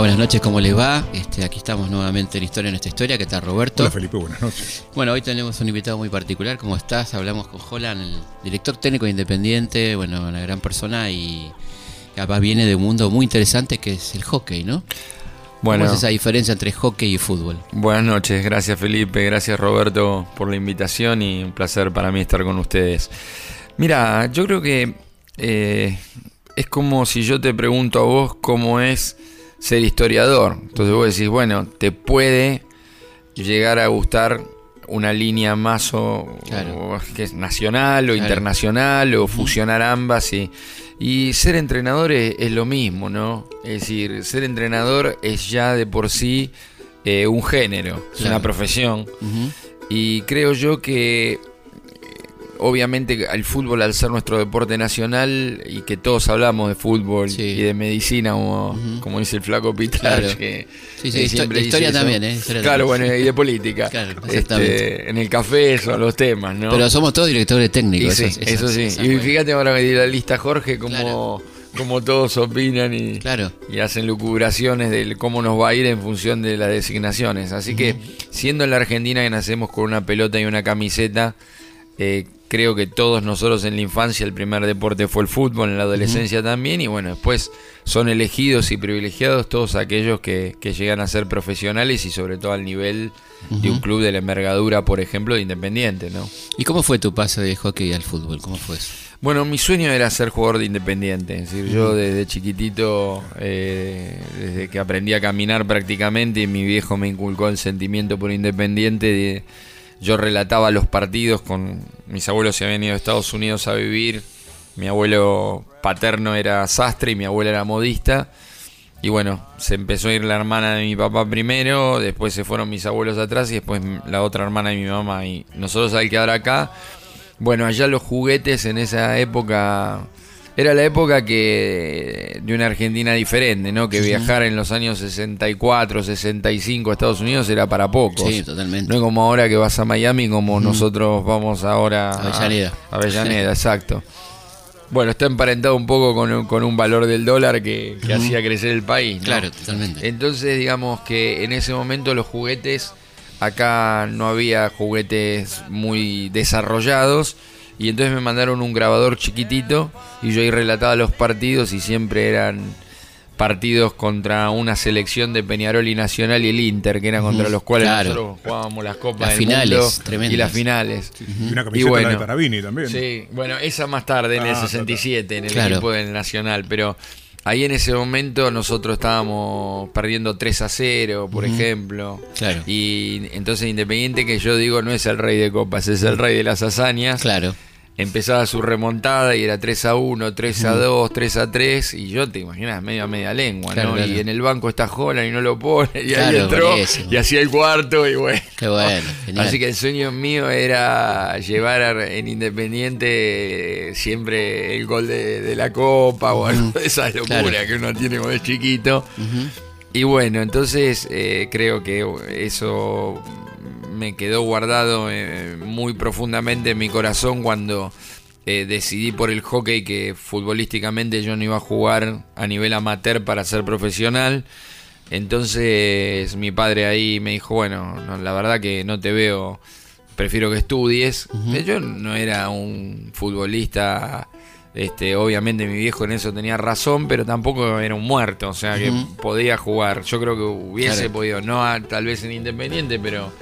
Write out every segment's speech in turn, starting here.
Buenas noches, ¿cómo les va? Este, aquí estamos nuevamente en Historia en esta historia. ¿Qué tal, Roberto? Hola, Felipe, buenas noches. Bueno, hoy tenemos un invitado muy particular. ¿Cómo estás? Hablamos con Holland, el director técnico independiente, bueno, una gran persona y capaz viene de un mundo muy interesante que es el hockey, ¿no? Bueno, ¿Cómo es esa diferencia entre hockey y fútbol? buenas noches, gracias Felipe, gracias Roberto por la invitación y un placer para mí estar con ustedes. Mira, yo creo que eh, es como si yo te pregunto a vos cómo es ser historiador. Entonces vos decís, bueno, te puede llegar a gustar una línea más o, Claro. o que es nacional o Claro. internacional o fusionar ambas y, y ser entrenador es, es lo mismo, ¿no? Es decir, ser entrenador es ya de por sí eh, un género, es una profesión y creo yo que obviamente el fútbol al ser nuestro deporte nacional y que todos hablamos de fútbol Sí. y de medicina como, dice el flaco Pitar Claro. que Sí, sí, histo- historia también, ¿eh? Historia claro también. bueno y de política Claro, Este, en el café son los temas no Pero somos todos directores técnicos. eso, eso, sí y fíjate ahora que di la lista Jorge como Claro. como todos opinan y Claro. y hacen lucubraciones de cómo nos va a ir en función de las designaciones. Así que, siendo en la Argentina que nacemos con una pelota y una camiseta, eh, creo que todos nosotros en la infancia el primer deporte fue el fútbol, en la adolescencia también, y bueno, después son elegidos y privilegiados todos aquellos que, que llegan a ser profesionales y sobre todo al nivel de un club de la envergadura, por ejemplo, de Independiente, ¿no? ¿Y cómo fue tu paso de hockey al fútbol? ¿Cómo fue eso? Bueno, mi sueño era ser jugador de Independiente. Es decir, yo desde chiquitito, eh, desde que aprendí a caminar prácticamente, y mi viejo me inculcó el sentimiento por Independiente. de- yo relataba los partidos con mis abuelos se habían ido a Estados Unidos a vivir. Mi abuelo paterno era sastre y mi abuela era modista. Y bueno, se empezó a ir la hermana de mi papá primero, después se fueron mis abuelos atrás y después la otra hermana de mi mamá. Y nosotros al quedar acá, bueno, allá los juguetes en esa época era la época que de una Argentina diferente, ¿no? Que viajar en los años 64, 65 a Estados Unidos era para pocos. Sí, totalmente. No es como ahora que vas a Miami, como nosotros vamos ahora a Avellaneda. a Avellaneda, exacto. Bueno, está emparentado un poco con, un- con un valor del dólar que, que hacía crecer el país. ¿no? Claro, totalmente. Entonces, digamos que en ese momento los juguetes, acá no había juguetes muy desarrollados. Y entonces me mandaron un grabador chiquitito y yo ahí relataba los partidos y siempre eran partidos contra una selección de Peñarol y Nacional y el Inter, que eran contra los cuales claro. nosotros jugábamos las copas Las del finales, mundo tremendas. y las finales. Y una Y camiseta bueno. la de Tarabini también. Sí, bueno, esa más tarde, en el Ah, 67, en el Claro. equipo del Nacional, pero ahí en ese momento nosotros estábamos perdiendo 3 a 0, por ejemplo. Claro. Y entonces Independiente, que yo digo, no es el rey de copas, es el rey de las hazañas. Claro. Empezaba su remontada y era 3 a 1, 3 a 2, 3 a 3, y yo te imaginas, medio a media lengua, Claro, ¿no? claro. Y en el banco está Jola y no lo pone, y Claro, ahí entró buenísimo. y hacía el cuarto, y bueno. Qué bueno, genial. Así que el sueño mío era llevar en Independiente siempre el gol de, de la Copa o algo de esa locura que uno tiene cuando es chiquito. Y bueno, entonces eh, creo que eso me quedó guardado eh, muy profundamente en mi corazón cuando eh, decidí por el hockey que futbolísticamente yo no iba a jugar a nivel amateur para ser profesional. Entonces mi padre ahí me dijo, bueno, no, la verdad que no te veo, prefiero que estudies. Yo no era un futbolista, este, obviamente mi viejo en eso tenía razón, pero tampoco era un muerto, o sea que podía jugar. Yo creo que hubiese Claro. podido, no a- tal vez en Independiente, pero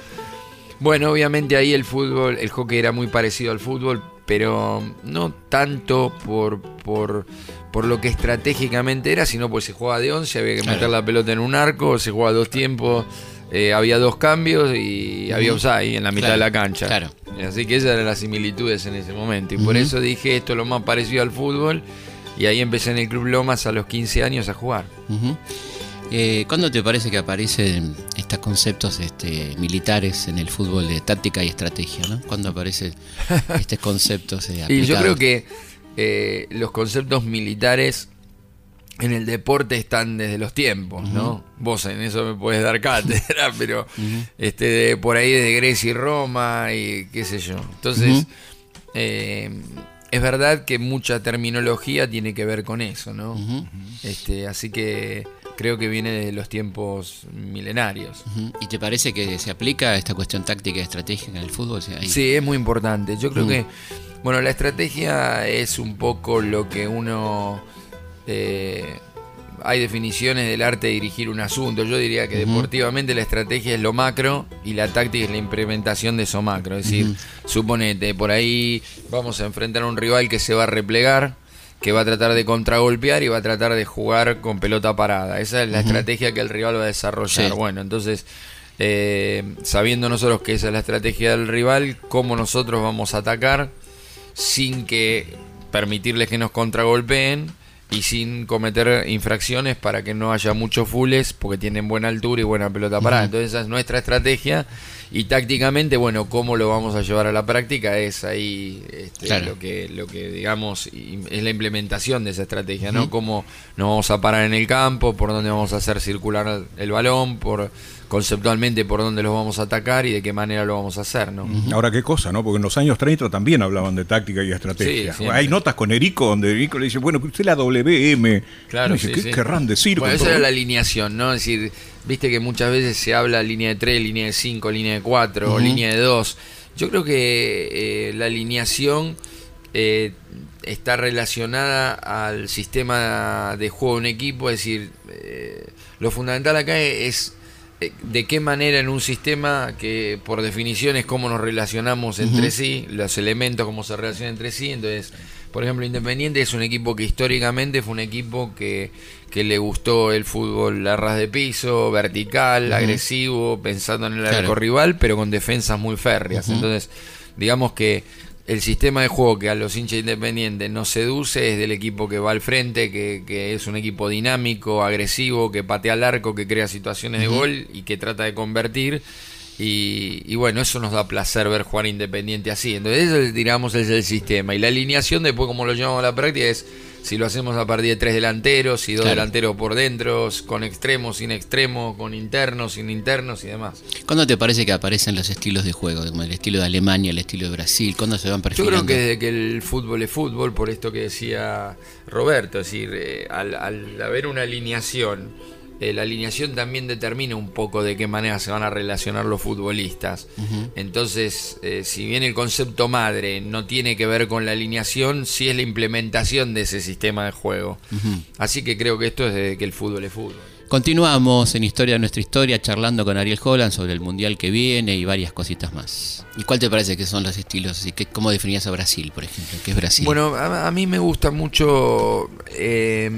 bueno, obviamente ahí el fútbol, el hockey era muy parecido al fútbol, pero no tanto por, por, por lo que estratégicamente era, sino porque se jugaba de 11, había que Claro. meter la pelota en un arco, se jugaba dos tiempos, eh, había dos cambios y había offside en la mitad Claro, de la cancha. claro. Así que esas eran las similitudes en ese momento. Y por eso dije esto es lo más parecido al fútbol. Y ahí empecé en el Club Lomas a los 15 años a jugar. Ujú. Eh, ¿Cuándo te parece que aparece estos conceptos este, militares en el fútbol de táctica y estrategia, ¿no? Cuando aparecen estos conceptos eh, Y yo creo que eh, los conceptos militares en el deporte están desde los tiempos, ¿no? Vos en eso me puedes dar cátedra, pero este de- por ahí de Grecia y Roma y qué sé yo. Entonces, eh, es verdad que mucha terminología tiene que ver con eso, ¿no? Este, así que creo que viene de los tiempos milenarios. ¿Y te parece que se aplica esta cuestión táctica y estratégica en el fútbol? Sí, es muy importante. Yo creo Mm. que, bueno, la estrategia es un poco lo que uno... eh, hay definiciones del arte de dirigir un asunto. Yo diría que deportivamente la estrategia es lo macro y la táctica es la implementación de eso macro. Es decir, suponete, por ahí vamos a enfrentar a un rival que se va a replegar, que va a tratar de contragolpear y va a tratar de jugar con pelota parada. Esa es la estrategia que el rival va a desarrollar. Sí. Bueno, entonces, eh, sabiendo nosotros que esa es la estrategia del rival, cómo nosotros vamos a atacar sin que permitirles que nos contragolpeen y sin cometer infracciones para que no haya muchos fules porque tienen buena altura y buena pelota parada. Entonces esa es nuestra estrategia y tácticamente, bueno, cómo lo vamos a llevar a la práctica es ahí este, Claro. lo que lo que digamos es la implementación de esa estrategia, ¿no? Cómo nos vamos a parar en el campo, por dónde vamos a hacer circular el balón, por conceptualmente por dónde los vamos a atacar y de qué manera lo vamos a hacer, ¿no? Ahora qué cosa, ¿no? Porque en los años 30 también hablaban de táctica y estrategia. Sí. Hay notas con Erico donde Erico le dice, bueno, usted la WM. Claro, Y dice, sí, ¿qué sí. querrán decir? Bueno, esa todo era la alineación, ¿no? Es decir, viste que muchas veces se habla línea de 3, línea de 5, línea de 4, Ujú. línea de 2. Yo creo que eh, la alineación eh, está relacionada al sistema de juego de un equipo, es decir, eh, lo fundamental acá es de qué manera en un sistema que por definición es cómo nos relacionamos entre sí, los elementos cómo se relacionan entre sí, entonces, por ejemplo, Independiente es un equipo que históricamente fue un equipo que, que le gustó el fútbol a ras de piso, vertical, agresivo, pensando en el Claro. arco rival, pero con defensas muy férreas. Entonces, digamos que el sistema de juego que a los hinchas independientes nos seduce es del equipo que va al frente, que, que es un equipo dinámico, agresivo, que patea al arco, que crea situaciones de gol y que trata de convertir. Y, y bueno, eso nos da placer ver jugar Independiente así. Entonces, ese, digamos, es el sistema. Y la alineación, después, como lo llamamos a la práctica, es si lo hacemos a partir de tres delanteros, y dos Claro. delanteros por dentro, con extremos, sin extremos, con internos, sin internos y demás. ¿Cuándo te parece que aparecen los estilos de juego? Como el estilo de Alemania, el estilo de Brasil. ¿Cuándo se van Yo perfilando? creo que desde que el fútbol es fútbol, por esto que decía Roberto, es decir, eh, al, al haber una alineación, eh, la alineación también determina un poco de qué manera se van a relacionar los futbolistas. Entonces, eh, si bien el concepto madre no tiene que ver con la alineación, sí es la implementación de ese sistema de juego. Así que creo que esto es desde que el fútbol es fútbol. Continuamos en Historia de nuestra historia charlando con Ariel Holland sobre el mundial que viene y varias cositas más. ¿Y cuál te parece que son los estilos? ¿Y qué, ¿Cómo definías a Brasil, por ejemplo? ¿Qué es Brasil? Bueno, a, a mí me gusta mucho. eh,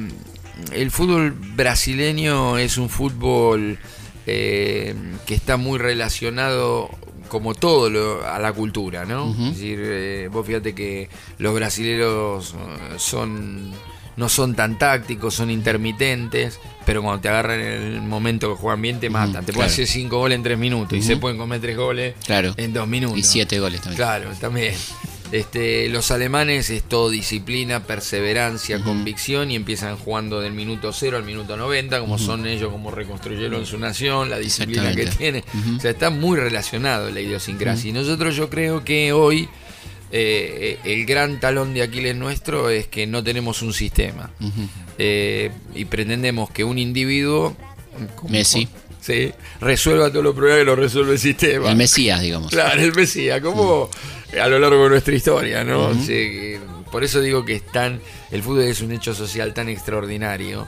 el fútbol brasileño es un fútbol eh, que está muy relacionado, como todo, lo- a la cultura, ¿no? Es decir, eh, vos fíjate que los brasileros eh, son. No son tan tácticos, son intermitentes, pero cuando te agarran en el momento que juegan bien te matan. te pueden claro. hacer cinco goles en tres minutos y se pueden comer tres goles claro. en dos minutos. Y siete goles también. Claro, también. Este, los alemanes es todo disciplina, perseverancia, convicción y empiezan jugando del minuto 0 al minuto 90, como son ellos, como reconstruyeron su nación, la disciplina que tiene. Ujú. O sea, está muy relacionado la idiosincrasia. Y nosotros yo creo que hoy eh, el gran talón de Aquiles nuestro es que no tenemos un sistema. Eh, y pretendemos que un individuo... como- Messi. Sí, resuelva todos los problemas que lo resuelve el sistema. El Mesías, digamos. Claro, el Mesías, como a lo largo de nuestra historia, ¿no? Sí, por eso digo que es tan, el fútbol es un hecho social tan extraordinario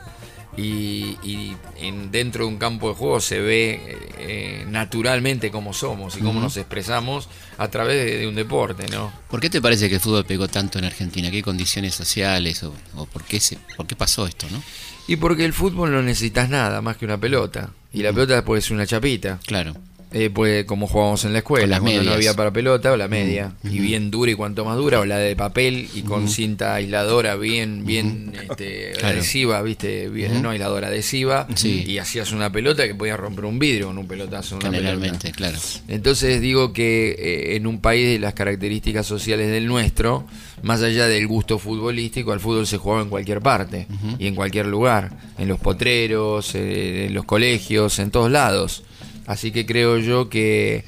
y, y en, dentro de un campo de juego se ve eh, naturalmente cómo somos y cómo nos expresamos a través de, de un deporte, ¿no? ¿Por qué te parece que el fútbol pegó tanto en Argentina? ¿Qué condiciones sociales o, o por, qué se, por qué pasó esto, no? Y porque el fútbol no necesitas nada más que una pelota y la pelota puede ser una chapita. Claro. Eh, pues como jugábamos en la escuela, cuando no había para pelota o la media. Y bien dura y cuanto más dura, o la de papel y con cinta aisladora bien, bien este, Claro. adhesiva, viste, bien, no aisladora, adhesiva. Sí. Y hacías una pelota que podías romper un vidrio con un pelotazo. Una Generalmente, pelota. claro. Entonces digo que eh, en un país de las características sociales del nuestro, más allá del gusto futbolístico, al fútbol se jugaba en cualquier parte y en cualquier lugar, en los potreros, eh, en los colegios, en todos lados. Así que creo yo que,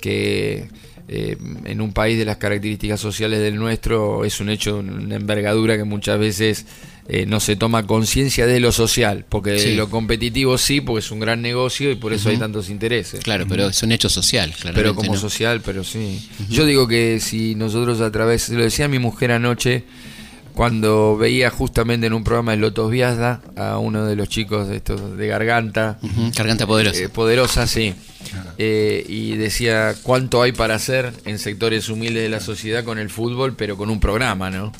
que eh, en un país de las características sociales del nuestro es un hecho, una envergadura que muchas veces eh, no se toma conciencia de lo social, porque Sí. lo competitivo sí, porque es un gran negocio y por eso hay tantos intereses. Claro, pero es un hecho social, claramente. Pero como ¿no? social, pero sí. Yo digo que si nosotros a través, lo decía mi mujer anoche, cuando veía justamente en un programa de Lotos Viazda a uno de los chicos de estos de garganta, Garganta poderosa. eh, poderosa, sí, eh, y decía cuánto hay para hacer en sectores humildes de la sociedad con el fútbol, pero con un programa, ¿no?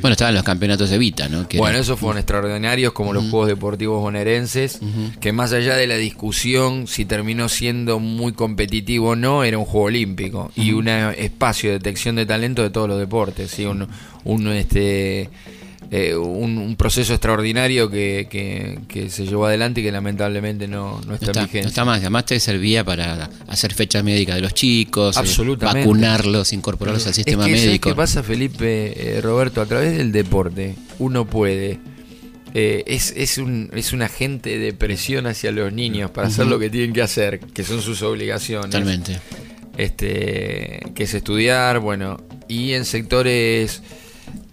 Bueno, estaban los campeonatos de Vita, ¿no? Que Bueno, era- esos fueron extraordinarios como los Juegos Deportivos bonaerenses, que más allá de la discusión si terminó siendo muy competitivo o no, era un juego olímpico y un espacio de detección de talento de todos los deportes, ¿sí? un, un, este, eh, un, un proceso extraordinario que, que- que se llevó adelante y que lamentablemente no, no No está, en no está más, además te servía para hacer fechas médicas de los chicos, eh, Absolutamente. vacunarlos, incorporarlos al sistema es que, ¿sabes médico. qué pasa, Felipe, eh, Roberto? A través del deporte, uno puede. es, es, un, es un agente de presión hacia los niños para hacer lo que tienen que hacer, que son sus obligaciones. Totalmente. Este, que es estudiar, bueno, y en sectores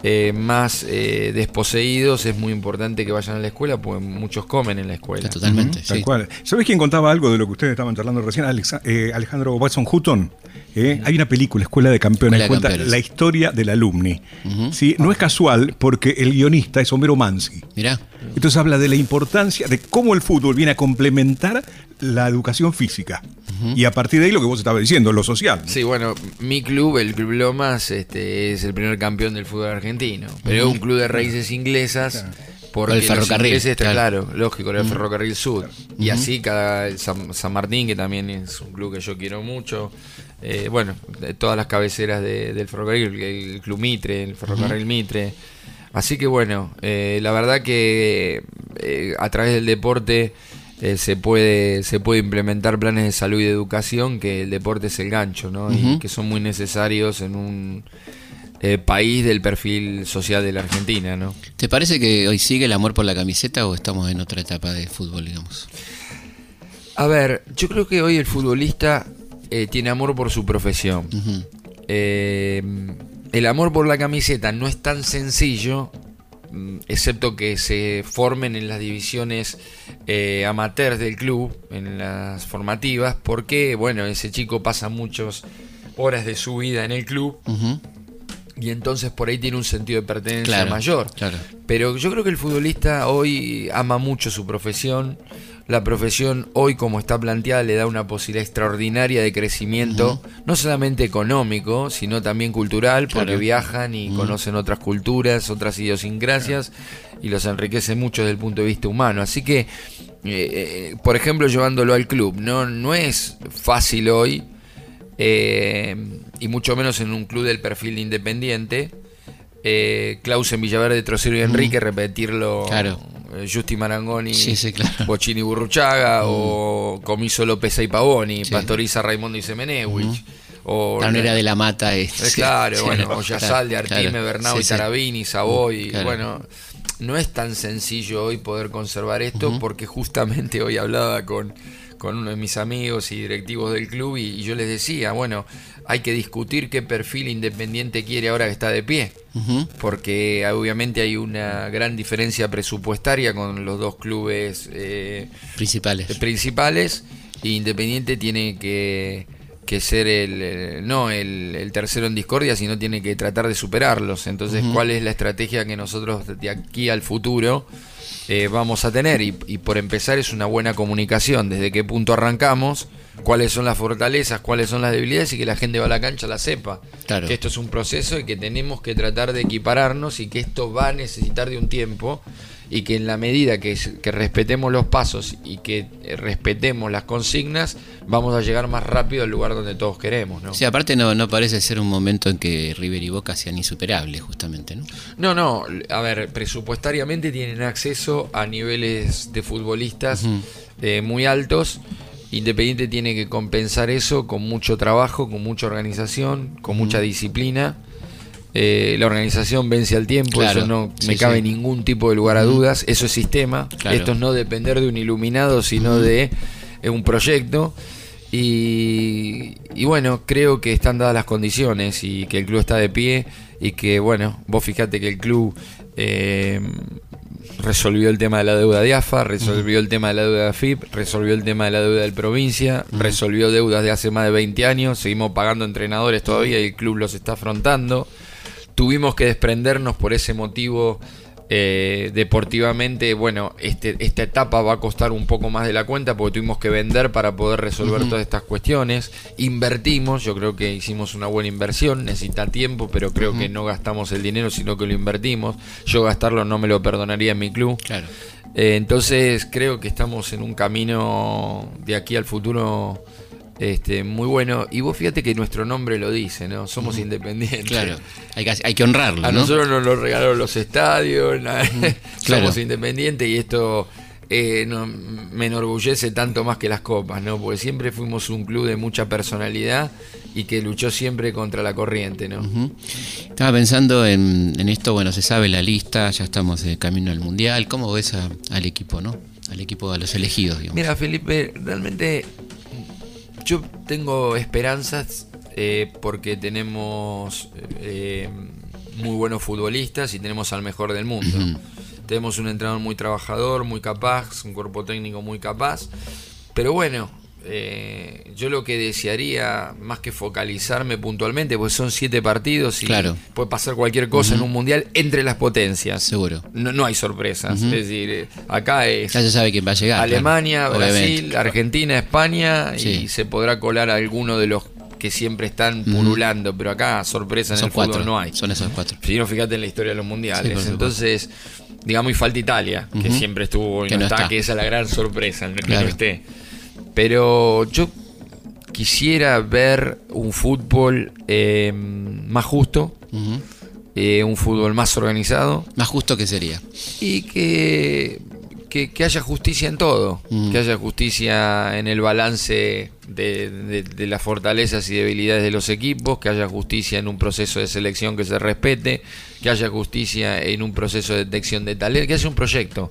eh, más eh, desposeídos es muy importante que vayan a la escuela, porque muchos comen en la escuela. Totalmente, Tal sí. cual. ¿Sabés quién contaba algo de lo que ustedes estaban charlando recién? Alexa- eh, Alejandro Watson Hutton. ¿Eh? Hay una película, Escuela de Campeones, Escuela de cuenta Campeones. la historia del alumni. ¿sí? No es casual porque el guionista es Homero Mansi. Mirá, Entonces habla de la importancia de cómo el fútbol viene a complementar la educación física. Y a partir de ahí lo que vos estabas diciendo, lo social. Sí, bueno, mi club, el Club Lomas, este, es el primer campeón del fútbol argentino. Pero es un club de raíces inglesas. Porque El los ferrocarril, ingleses, claro. claro, lógico, era el ferrocarril sur. Y así cada el San, San Martín, que también es un club que yo quiero mucho. Eh, bueno, todas las cabeceras de- del ferrocarril, el, Club Mitre, el ferrocarril Mitre. Así que bueno, eh, la verdad que eh, a través del deporte eh, se puede se puede implementar planes de salud y de educación que el deporte es el gancho, ¿no? Y que son muy necesarios en un país del perfil social de la Argentina, ¿no? ¿te parece que hoy sigue el amor por la camiseta o estamos en otra etapa de fútbol, digamos? A ver, yo creo que hoy el futbolista eh, tiene amor por su profesión. Eh, el amor por la camiseta no es tan sencillo, mm, excepto que se formen en las divisiones eh, amateurs del club, en las formativas, porque, bueno, ese chico pasa muchas horas de su vida en el club y entonces por ahí tiene un sentido de pertenencia Claro, mayor. claro. Pero yo creo que el futbolista hoy ama mucho su profesión. La profesión hoy como está planteada le da una posibilidad extraordinaria de crecimiento, no solamente económico, sino también cultural, porque Claro. viajan y conocen otras culturas, otras idiosincrasias y los enriquece mucho desde el punto de vista humano. Así que, eh, eh, por ejemplo, llevándolo al club, no, no es fácil hoy, eh, y mucho menos en un club del perfil de independiente. Eh, Clausen Villaverde, Trocero y Enrique, repetirlo Claro. Eh, Justi Marangoni, Sí, sí, claro. Bochini Burruchaga, o Comiso López y Pavoni, Sí. Pastoriza Raimundo y Semenewich. o La manera de la mata es. eh, claro, bueno, claro, Oyazalde, Artime, claro. Bernau y. Tarabini, Savoy. Claro. Bueno, no es tan sencillo hoy poder conservar esto porque justamente hoy hablaba con, con uno de mis amigos y directivos del club y, y yo les decía, bueno, hay que discutir qué perfil independiente quiere ahora que está de pie. Porque obviamente hay una gran diferencia presupuestaria con los dos clubes eh, Principales. principales y Independiente tiene que, que ser el, no el, el tercero en discordia, sino tiene que tratar de superarlos. Entonces, ¿cuál es la estrategia que nosotros de aquí al futuro eh, vamos a tener? Y, y por empezar es una buena comunicación, desde qué punto arrancamos, cuáles son las fortalezas, cuáles son las debilidades y que la gente va a la cancha la sepa. Claro. Que esto es un proceso y que tenemos que tratar de equipararnos y que esto va a necesitar de un tiempo y que en la medida que, que respetemos los pasos y que eh, respetemos las consignas, vamos a llegar más rápido al lugar donde todos queremos. ¿no? Sí, aparte no, no parece ser un momento en que River y Boca sean insuperables, justamente, ¿no? No, no, a ver, presupuestariamente tienen acceso a niveles de futbolistas eh, muy altos. Independiente tiene que compensar eso con mucho trabajo, con mucha organización, con mucha disciplina. Eh, la organización vence al tiempo, Claro, eso no sí, me cabe sí. ningún tipo de lugar a dudas, eso es sistema, Claro. esto es no depender de un iluminado, sino de eh, un proyecto. Y, y bueno, creo que están dadas las condiciones y que el club está de pie y que bueno, vos fijate que el club eh, resolvió el tema de la deuda de AFA, resolvió el tema de la deuda de AFIP, resolvió el tema de la deuda del provincia, resolvió deudas de hace más de 20 años, seguimos pagando entrenadores todavía y el club los está afrontando. Tuvimos que desprendernos por ese motivo eh, deportivamente. Bueno, este, esta etapa va a costar un poco más de la cuenta porque tuvimos que vender para poder resolver todas estas cuestiones. Invertimos, yo creo que hicimos una buena inversión, necesita tiempo, pero creo que no gastamos el dinero, sino que lo invertimos. Yo gastarlo no me lo perdonaría en mi club. Claro. Eh, entonces creo que estamos en un camino de aquí al futuro este, muy bueno. Y vos fíjate que nuestro nombre lo dice, ¿no? Somos independientes. Claro, hay que, hay que honrarlo, A ¿no? nosotros nos lo regalaron los estadios, Claro. somos independientes y esto eh, no- me enorgullece tanto más que las copas, ¿no? Porque siempre fuimos un club de mucha personalidad y que luchó siempre contra la corriente, ¿no? Estaba pensando en, en esto, bueno, se sabe la lista, ya estamos de camino al Mundial. ¿Cómo ves a- al equipo, no? Al equipo, a los elegidos, digamos. Mira, Felipe, realmente yo tengo esperanzas eh, porque tenemos eh, muy buenos futbolistas y tenemos al mejor del mundo. Tenemos un entrenador muy trabajador, muy capaz, un cuerpo técnico muy capaz. Pero bueno, eh, yo lo que desearía, más que focalizarme puntualmente, pues son siete partidos y Claro. puede pasar cualquier cosa en un mundial entre las potencias. Seguro. No, no hay sorpresas. Es decir, eh, acá es Ya se sabe quién va a llegar. Alemania, claro, Brasil, obviamente. Argentina, España y se podrá colar alguno de los que siempre están pululando, pero acá sorpresa en el fútbol cuatro, no hay. son esos cuatro. Si no, fíjate en la historia de los mundiales. Sí. Entonces, digamos, y falta Italia, que siempre estuvo y Que no, no está, está. que esa es la gran sorpresa, que Claro. no esté. Pero yo quisiera ver un fútbol eh, más justo, eh, un fútbol más organizado. Más justo que sería. y que, que, que haya justicia en todo, que haya justicia en el balance de, de- de las fortalezas y debilidades de los equipos, que haya justicia en un proceso de selección que se respete, que haya justicia en un proceso de detección de talento, que haya un proyecto.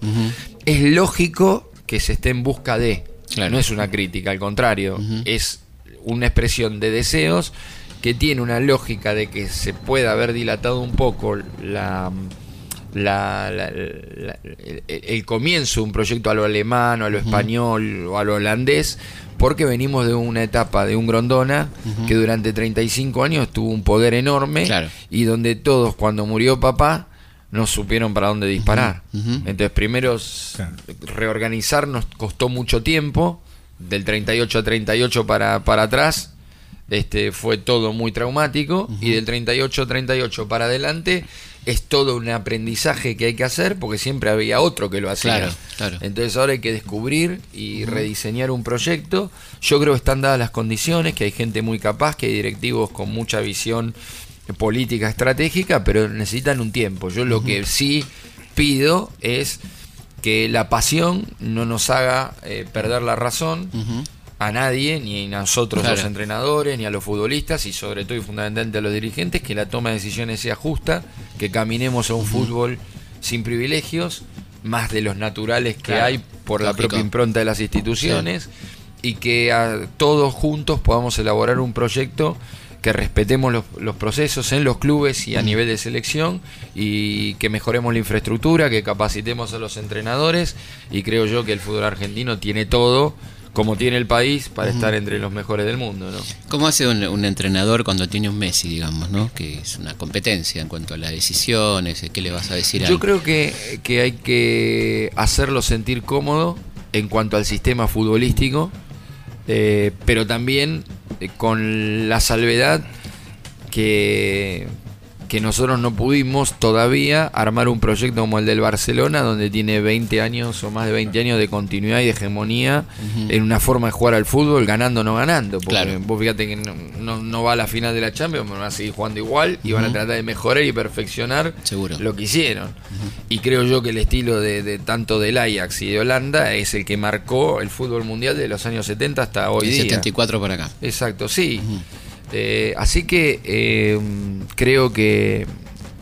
Es lógico que se esté en busca de, Claro. no es una crítica, al contrario, es una expresión de deseos que tiene una lógica de que se pueda haber dilatado un poco la, la- la- la- el, el comienzo de un proyecto a lo alemán o a lo español o a lo holandés, porque venimos de una etapa de un Grondona que durante 35 años tuvo un poder enorme Claro. y donde todos cuando murió papá no supieron para dónde disparar. Entonces primero Claro. reorganizar nos costó mucho tiempo, del 38 a 38 para, para atrás, este, fue todo muy traumático y del 38 a 38 para adelante es todo un aprendizaje que hay que hacer porque siempre había otro que lo hacía. Claro, claro. Entonces ahora hay que descubrir y rediseñar un proyecto. Yo creo que están dadas las condiciones, que hay gente muy capaz, que hay directivos con mucha visión política estratégica, pero necesitan un tiempo. Yo lo que sí pido es que la pasión no nos haga eh, perder la razón a nadie, ni a nosotros Claro. los entrenadores, ni a los futbolistas, y sobre todo y fundamentalmente a los dirigentes, que la toma de decisiones sea justa, que caminemos a un fútbol sin privilegios, más de los naturales que Claro. hay por la propia impronta de las instituciones, y que a todos juntos podamos elaborar un proyecto que respetemos los, los procesos en los clubes y a nivel de selección y que mejoremos la infraestructura, que capacitemos a los entrenadores y creo yo que el fútbol argentino tiene todo como tiene el país para estar entre los mejores del mundo, ¿no? ¿Cómo hace un, un entrenador cuando tiene un Messi, digamos, ¿no? Que es una competencia en cuanto a las decisiones, ¿qué le vas a decir a Yo creo que, que hay que hacerlo sentir cómodo en cuanto al sistema futbolístico, eh, pero también con la salvedad que, que nosotros no pudimos todavía armar un proyecto como el del Barcelona, donde tiene 20 años o más de 20 años de continuidad y de hegemonía en una forma de jugar al fútbol, ganando o no ganando. Porque Claro. vos fíjate que no, no- no va a la final de la Champions, van a seguir jugando igual y van a tratar de mejorar y perfeccionar Seguro. lo que hicieron. Y creo yo que el estilo de, de tanto del Ajax y de Holanda es el que marcó el fútbol mundial de los años 70 hasta hoy De día. 74 para acá. Exacto, sí. Eh, así que eh, creo que,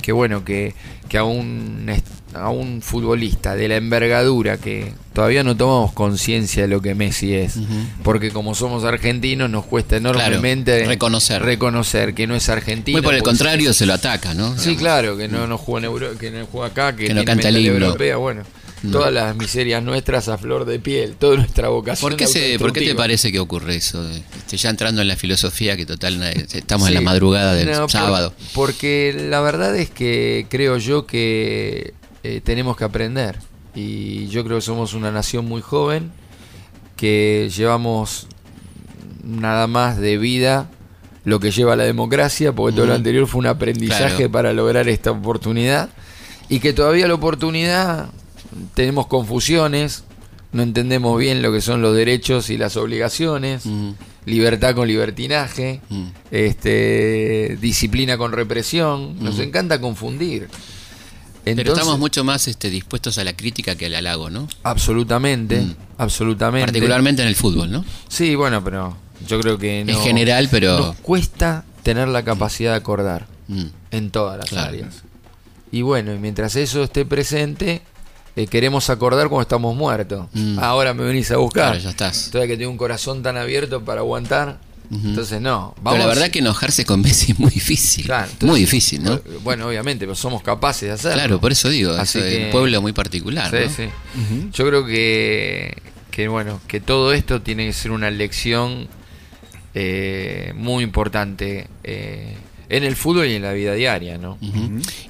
que bueno, que, que a, un, a un futbolista de la envergadura que todavía no tomamos conciencia de lo que Messi es, porque como somos argentinos nos cuesta enormemente Claro, reconocer. reconocer que no es argentino. Muy por el contrario, se lo ataca, ¿no? Sí, claro, que no, no juega en Euro, que no juega acá, que, Que no tiene canta el himno. europea, bueno. Todas las miserias nuestras a flor de piel, toda nuestra vocación. ¿Por qué, se, ¿Por qué te parece que ocurre eso? Este, ya entrando en la filosofía, que total, nadie- estamos en la madrugada del No, por- sábado. porque la verdad es que creo yo que eh, tenemos que aprender. Y yo creo que somos una nación muy joven, que llevamos nada más de vida lo que lleva la democracia, porque todo lo Ujú. anterior fue un aprendizaje Claro. para lograr esta oportunidad. Y que todavía la oportunidad tenemos confusiones, no entendemos bien lo que son los derechos y las obligaciones, Mm, libertad con libertinaje, mm. este, disciplina con represión. Nos encanta confundir. Pero estamos mucho más este, dispuestos a la crítica que al halago, ¿no? Absolutamente, Mm. absolutamente. Particularmente en el fútbol, ¿no? Sí, bueno, pero yo creo que no. En general, pero- Nos cuesta tener la capacidad de acordar Mm. en todas las Claro. áreas. Y bueno, y mientras eso esté presente, eh, queremos acordar cuando estamos muertos. Mm. Ahora me venís a buscar. Claro, ya estás. Todavía que tengo un corazón tan abierto para aguantar. Entonces, no. Pero la verdad que enojarse con Messi es muy difícil. Claro, entonces, muy difícil, ¿no? Bueno, obviamente, pero somos capaces de hacerlo. Claro, por eso digo, Así eso es un pueblo muy particular, Sí, ¿no? sí. Yo creo que, que, bueno, que todo esto tiene que ser una lección eh, muy importante eh, en el fútbol y en la vida diaria, ¿no?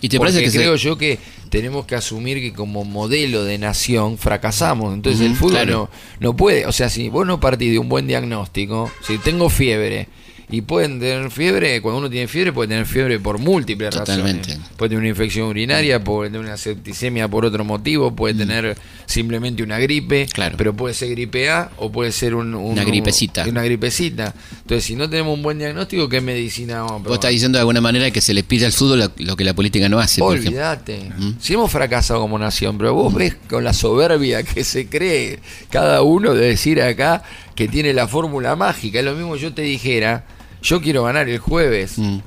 ¿Y te Porque parece que se- creo yo que tenemos que asumir que como modelo de nación fracasamos. Entonces el fútbol claro. no, no puede, o sea, si vos no partís de un buen diagnóstico, si tengo fiebre y pueden tener fiebre, cuando uno tiene fiebre puede tener fiebre por múltiples Totalmente. razones. Puede tener una infección urinaria, puede tener una septicemia por otro motivo, puede tener simplemente una gripe, Mm. Claro. pero puede ser gripe A o puede ser un, un- Una gripecita. Una gripecita. Entonces, si no tenemos un buen diagnóstico, ¿qué medicina vamos a Vos estás diciendo de alguna manera que se le pide al fútbol lo, lo que la política no hace. Olvídate. Si hemos fracasado como nación, pero vos ves con la soberbia que se cree cada uno de decir acá que tiene la fórmula mágica. Es lo mismo yo te dijera, yo quiero ganar el jueves, Mm.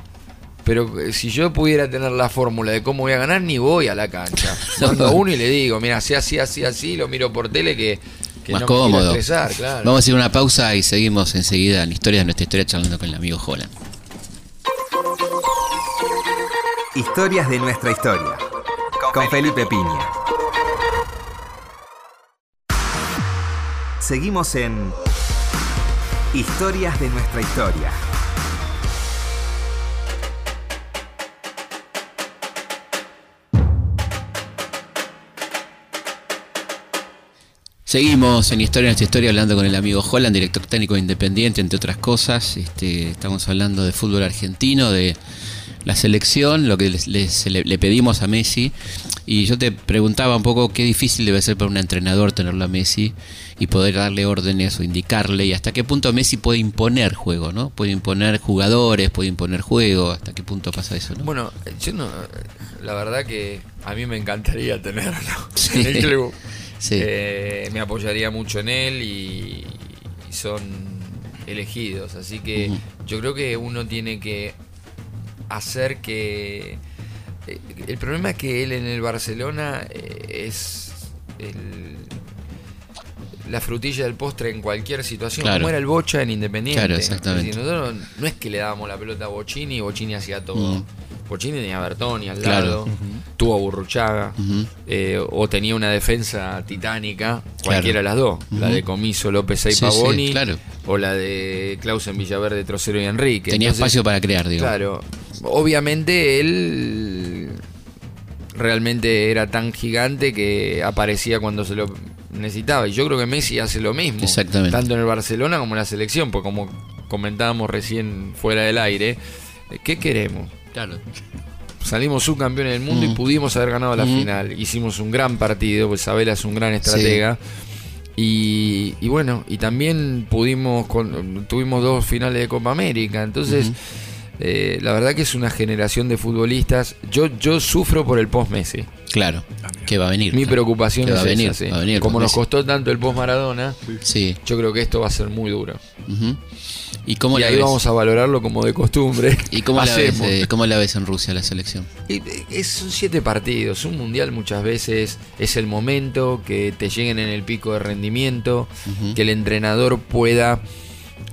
pero eh, si yo pudiera tener la fórmula de cómo voy a ganar, ni voy a la cancha. Mando a uno y le digo, mira, así, así, así, así, lo miro por tele que, que Más no cómodo. estresar, claro. Vamos a hacer una pausa y seguimos enseguida en Historia de nuestra historia charlando con el amigo Holland. Historias de nuestra historia. Con Felipe Piña. Seguimos en Historias de nuestra historia. Seguimos en Historia nuestra historia hablando con el amigo Holland, director técnico independiente, entre otras cosas. Este, estamos hablando de fútbol argentino, de la selección, lo que les- les- le, le pedimos a Messi. Y yo te preguntaba un poco qué difícil debe ser para un entrenador tenerlo a Messi y poder darle órdenes o indicarle y hasta qué punto Messi puede imponer juego, ¿no? Puede imponer jugadores, puede imponer juego, hasta qué punto pasa eso, ¿no? Bueno, yo no, la verdad que a mí me encantaría tenerlo Sí. en el club. Sí. Eh, me apoyaría mucho en él y, y son elegidos. Así que yo creo que uno tiene que hacer que... eh, El problema es que él en el Barcelona eh, es el- la frutilla del postre en cualquier situación, Claro. como era el Bocha en Independiente. Claro, exactamente. Es decir, nosotros no es que le dábamos la pelota a Bochini y Bochini hacía todo. Mm. Bochini tenía a Bertoni al Claro. lado, tuvo a Burruchaga, eh, o tenía una defensa titánica, Claro. cualquiera de las dos, la de Comiso, López y Sí, Pavoni, sí, claro. o la de Clausen Villaverde, Trocero y Enrique. Tenía Entonces, espacio para crear, digo. Claro, obviamente él realmente era tan gigante que aparecía cuando se lo necesitaba. Y yo creo que Messi hace lo mismo. Exactamente. Tanto en el Barcelona como en la selección, porque como comentábamos recién fuera del aire, ¿qué queremos? Claro. salimos subcampeones del mundo y Mm. pudimos haber ganado la Mm. final. Hicimos un gran partido, pues Isabela es un gran estratega. Y, y bueno, y también pudimos, con- tuvimos dos finales de Copa América. Entonces. Eh, la verdad que es una generación de futbolistas. Yo, yo sufro por el post-Messi. Claro, que va a venir. Mi claro. preocupación es va a venir, esa, sí. va a venir Como nos costó tanto el post-Maradona, Sí. yo creo que esto va a ser muy duro. ¿Y cómo y la ahí ves? vamos a valorarlo como de costumbre. ¿Y cómo la, ves, Hacemos. eh, cómo la ves en Rusia la selección? Y, eh, es- son siete partidos. Un mundial muchas veces es el momento que te lleguen en el pico de rendimiento, que el entrenador pueda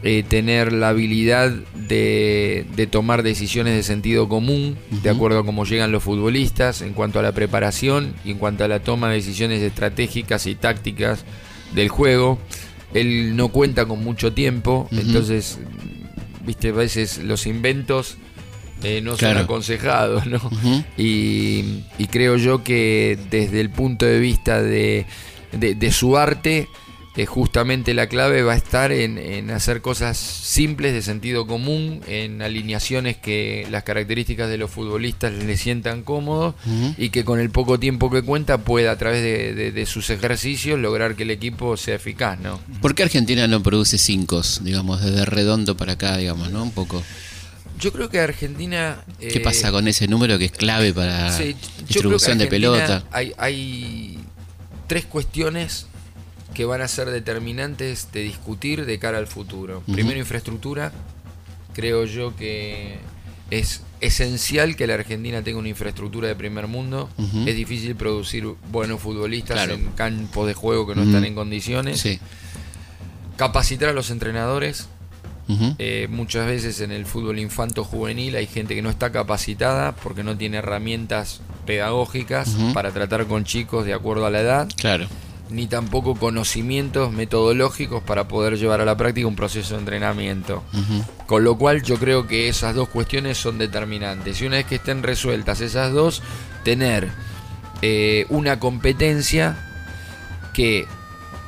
eh, tener la habilidad de, de tomar decisiones de sentido común, de acuerdo a cómo llegan los futbolistas, en cuanto a la preparación y en cuanto a la toma de decisiones estratégicas y tácticas del juego. Él no cuenta con mucho tiempo, entonces, viste, a veces los inventos eh, no Claro. son aconsejados, ¿no? Y, y creo yo que desde el punto de vista de, de- de su arte, eh, justamente la clave va a estar en, en hacer cosas simples de sentido común, en alineaciones que las características de los futbolistas le sientan cómodos y que con el poco tiempo que cuenta pueda a través de, de- de sus ejercicios lograr que el equipo sea eficaz, ¿no? ¿Por qué Argentina no produce cinco, digamos, desde redondo para acá, digamos, ¿no? Un poco. Yo creo que Argentina... ¿Qué eh, pasa con ese número que es clave para Sí, distribución de pelota? Hay, hay tres cuestiones que van a ser determinantes de discutir de cara al futuro. Primero, infraestructura. Creo yo que es esencial que la Argentina tenga una infraestructura de primer mundo. Es difícil producir buenos futbolistas Claro. en campos de juego que no están en condiciones. Sí. Capacitar a los entrenadores. Eh, muchas veces en el fútbol infanto juvenil hay gente que no está capacitada porque no tiene herramientas pedagógicas para tratar con chicos de acuerdo a la edad, Claro. Ni tampoco conocimientos metodológicos para poder llevar a la práctica un proceso de entrenamiento. Con lo cual yo creo que esas dos cuestiones son determinantes. Y una vez que estén resueltas esas dos, tener eh, una competencia que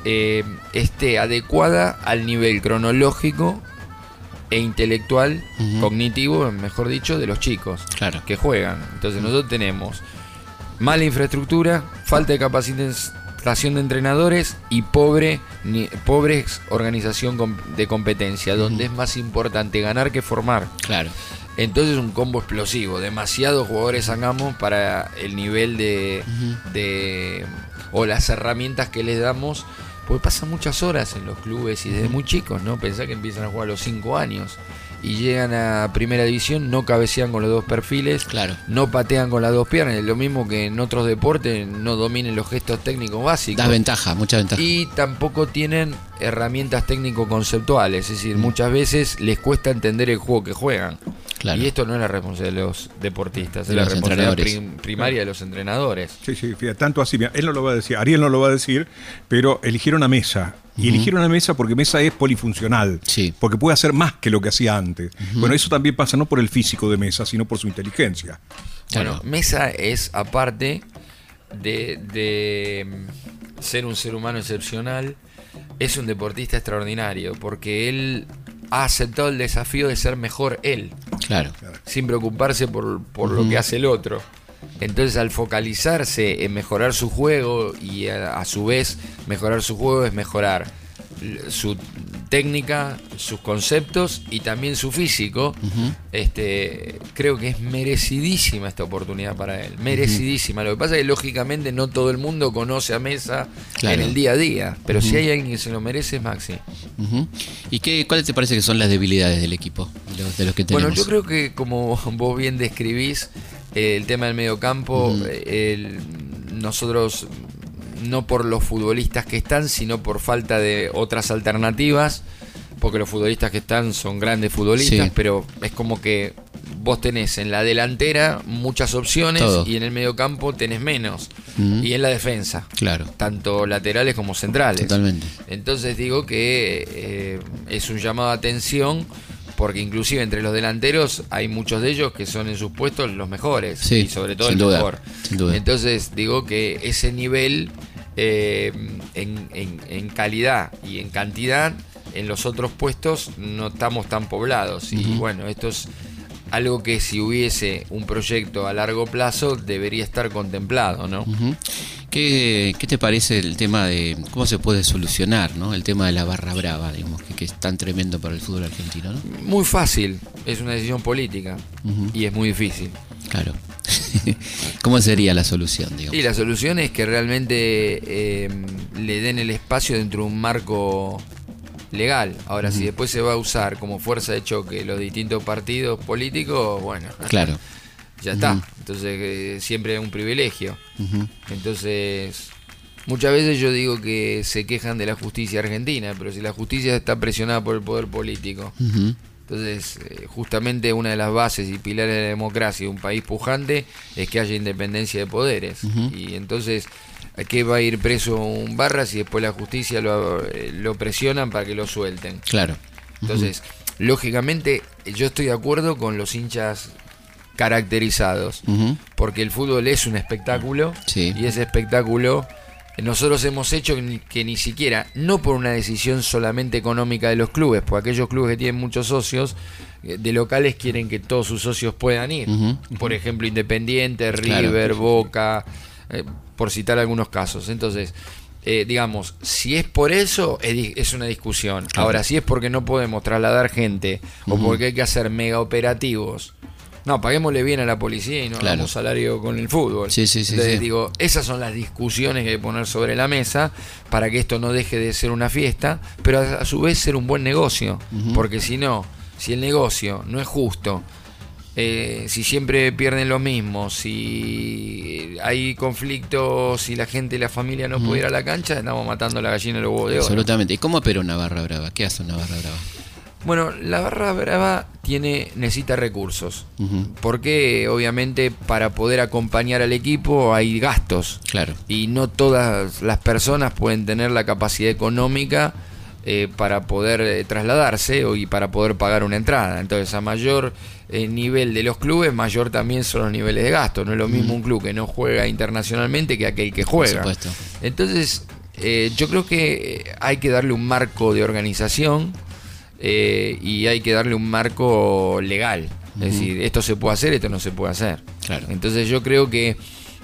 eh, esté adecuada al nivel cronológico e intelectual, cognitivo, mejor dicho, de los chicos Claro. que juegan. Entonces nosotros tenemos mala infraestructura, falta de de entrenadores y pobre ni, pobre organización de competencia, donde es más importante ganar que formar. Claro. Entonces un combo explosivo, demasiados jugadores sacamos para el nivel de, de o las herramientas que les damos, porque pasan muchas horas en los clubes y desde muy chicos, ¿no? Pensá que empiezan a jugar a los 5 años y llegan a primera división, no cabecean con los dos perfiles, Claro. no patean con las dos piernas, lo mismo que en otros deportes no dominen los gestos técnicos básicos. Da ventaja, mucha ventaja. Y tampoco tienen herramientas técnico-conceptuales, es decir, muchas veces les cuesta entender el juego que juegan. Claro. Y esto no es la responsabilidad de los deportistas, De es la los responsabilidad prim- primaria de los entrenadores. Sí, sí, fíjate, tanto así. mira, él no lo va a decir, Ariel no lo va a decir, pero eligieron a Mesa. Y eligieron a Mesa porque Mesa es polifuncional. Sí. Porque puede hacer más que lo que hacía antes. Bueno, eso también pasa no por el físico de Mesa, sino por su inteligencia. Claro. Bueno, Mesa es, aparte de, de, ser un ser humano excepcional, es un deportista extraordinario, porque él ha aceptado el desafío de ser mejor él, Claro. sin preocuparse por, por lo que hace el otro. Entonces al focalizarse en mejorar su juego y a, a su vez mejorar su juego es mejorar su técnica, sus conceptos y también su físico. Este, creo que es merecidísima esta oportunidad para él, merecidísima. Lo que pasa es que lógicamente no todo el mundo conoce a Mesa Claro. en el día a día, pero si hay alguien que se lo merece es Maxi. ¿Y qué, cuáles te parece que son las debilidades del equipo? De los, de los que tenemos. Bueno, yo creo que como vos bien describís, eh, el tema del mediocampo, eh, el- nosotros no por los futbolistas que están, sino por falta de otras alternativas, porque los futbolistas que están son grandes futbolistas, Sí. pero es como que vos tenés en la delantera muchas opciones Todo. y en el mediocampo tenés menos, Ujú. y en la defensa, Claro. tanto laterales como centrales. Totalmente. Entonces digo que eh, es un llamado a atención porque inclusive entre los delanteros hay muchos de ellos que son en sus puestos los mejores Sí, y sobre todo el duda, mejor. Entonces digo que ese nivel eh, en, en- en calidad y en cantidad en los otros puestos no estamos tan poblados y bueno, esto es algo que si hubiese un proyecto a largo plazo debería estar contemplado, ¿no? Ujú. ¿Qué, qué te parece el tema de cómo se puede solucionar, ¿no? El tema de la barra brava, digamos, que, que es tan tremendo para el fútbol argentino, ¿no? Muy fácil, es una decisión política y es muy difícil. Claro. ¿Cómo sería la solución, digamos? Y la solución es que realmente eh, le den el espacio dentro de un marco legal. Ahora, si después se va a usar como fuerza de choque los distintos partidos políticos, bueno, Claro. Ya está. Entonces, eh, siempre es un privilegio. Entonces, muchas veces yo digo que se quejan de la justicia argentina, pero si la justicia está presionada por el poder político, entonces eh, justamente una de las bases y pilares de la democracia de un país pujante es que haya independencia de poderes. Y entonces, ¿a qué va a ir preso un barra si después la justicia lo, eh, lo presionan para que lo suelten? Claro. Entonces, lógicamente, yo estoy de acuerdo con los hinchas caracterizados porque el fútbol es un espectáculo Sí. y ese espectáculo nosotros hemos hecho que ni, que ni siquiera, no por una decisión solamente económica de los clubes, porque aquellos clubes que tienen muchos socios eh, de locales quieren que todos sus socios puedan ir. Por ejemplo, Independiente, Claro. River, Boca, eh, por citar algunos casos. Entonces, eh, digamos, si es por eso, es, una discusión. Claro. Ahora, si es porque no podemos trasladar gente o porque hay que hacer mega operativos. No, paguémosle bien a la policía y no Claro. hagamos salario con el fútbol. Sí, sí, sí, Entonces, digo, esas son las discusiones que hay que poner sobre la mesa para que esto no deje de ser una fiesta, pero a, a su vez ser un buen negocio. Porque si no, si el negocio no es justo, eh, si siempre pierden lo mismo, si hay conflictos, si la gente y la familia no puede ir a la cancha, estamos matando a la gallina de los huevos de oro. Absolutamente. ¿Y cómo opera una barra brava? ¿Qué hace una barra brava? Bueno, la barra brava tiene, necesita recursos. Porque obviamente para poder acompañar al equipo hay gastos. Claro. y no todas las personas pueden tener la capacidad económica eh, para poder eh, trasladarse o, y para poder pagar una entrada. Entonces, a mayor eh, nivel de los clubes, mayor también son los niveles de gasto. No es lo mismo un club que no juega internacionalmente que aquel que juega. supuesto. Entonces, eh, yo creo que hay que darle un marco de organización eh, y hay que darle un marco legal. Es decir, esto se puede hacer, esto no se puede hacer. Claro. Entonces yo creo que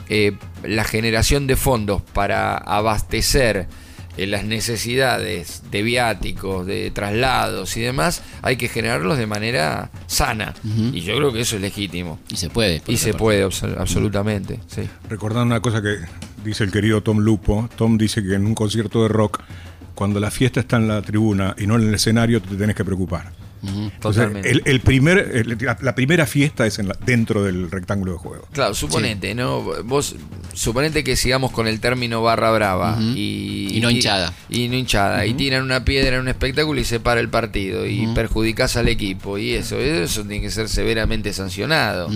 eh, la generación de fondos para abastecer eh, las necesidades de viáticos, de traslados y demás, hay que generarlos de manera sana. Y yo creo que eso es legítimo. Y se puede. Y se parte. puede, abso- absolutamente. Sí. Recordando una cosa que dice el querido Tom Lupo. Tom dice que en un concierto de rock, cuando la fiesta está en la tribuna y no en el escenario, te tenés que preocupar. Ujú. O sea, Totalmente. el, el primer, el- la, la primera fiesta es en la- dentro del rectángulo de juego. Claro, suponete, ¿no? Vos, suponete que sigamos con el término barra brava y, Y no hinchada. Y no hinchada. Y tiran una piedra en un espectáculo y se para el partido. Y perjudicás al equipo. Y eso, eso tiene que ser severamente sancionado.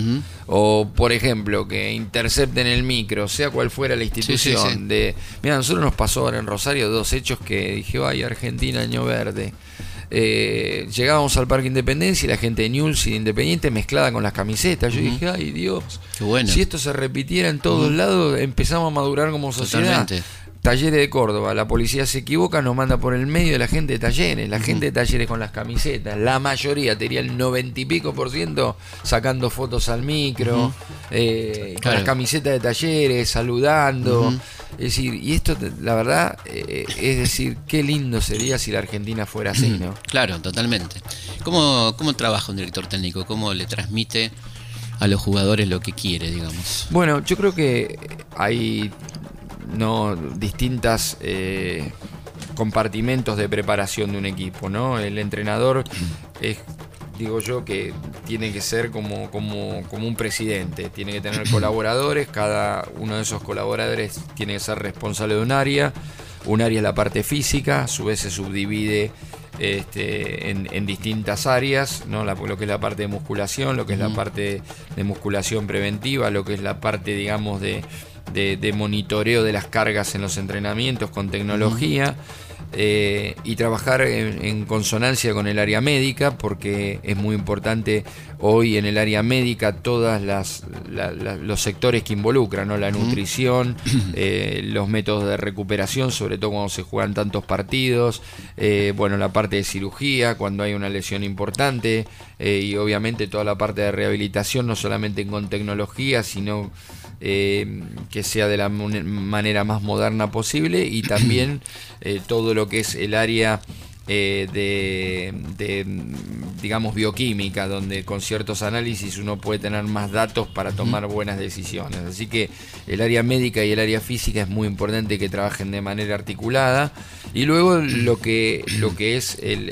O, por ejemplo, que intercepten el micro, sea cual fuera la institución. sí. de Mira, a nosotros nos pasó ahora en Rosario dos hechos que dije, ay, Argentina, año verde. Eh, llegábamos al Parque Independencia y la gente de News y de Independiente mezclada con las camisetas. Yo dije, ay Dios, Qué bueno. si esto se repitiera en todos lados, empezamos a madurar como sociedad. Totalmente. Talleres de Córdoba, la policía se equivoca, nos manda por el medio de la gente de talleres, la gente de talleres con las camisetas, la mayoría, tenía el noventa y pico por ciento sacando fotos al micro, eh, con Claro. las camisetas de talleres, saludando. Es decir, y esto, la verdad, eh, es decir, qué lindo sería si la Argentina fuera así, ¿no? Claro, totalmente. ¿Cómo, ¿Cómo trabaja un director técnico? ¿Cómo le transmite a los jugadores lo que quiere, digamos? Bueno, yo creo que hay no distintas eh, compartimentos de preparación de un equipo, ¿no? El entrenador es digo yo que tiene que ser como, como, como un presidente, tiene que tener colaboradores, cada uno de esos colaboradores tiene que ser responsable de un área, un área es la parte física, a su vez se subdivide este, en, en distintas áreas, ¿no? La- lo que es la parte de musculación, lo que es la parte de musculación preventiva, lo que es la parte, digamos, de, de- de monitoreo de las cargas en los entrenamientos con tecnología. eh, y trabajar en, consonancia con el área médica, porque es muy importante hoy en el área médica todos los sectores que involucran, ¿no? la nutrición, eh, los métodos de recuperación, sobre todo cuando se juegan tantos partidos, eh, bueno, la parte de cirugía, cuando hay una lesión importante, y obviamente toda la parte de rehabilitación, no solamente con tecnología, sino eh, que sea de la manera más moderna posible y también eh, todo lo que es el área eh, de, digamos, bioquímica, donde con ciertos análisis uno puede tener más datos para tomar buenas decisiones. Así que el área médica y el área física es muy importante que trabajen de manera articulada. Y luego lo que, lo que es el,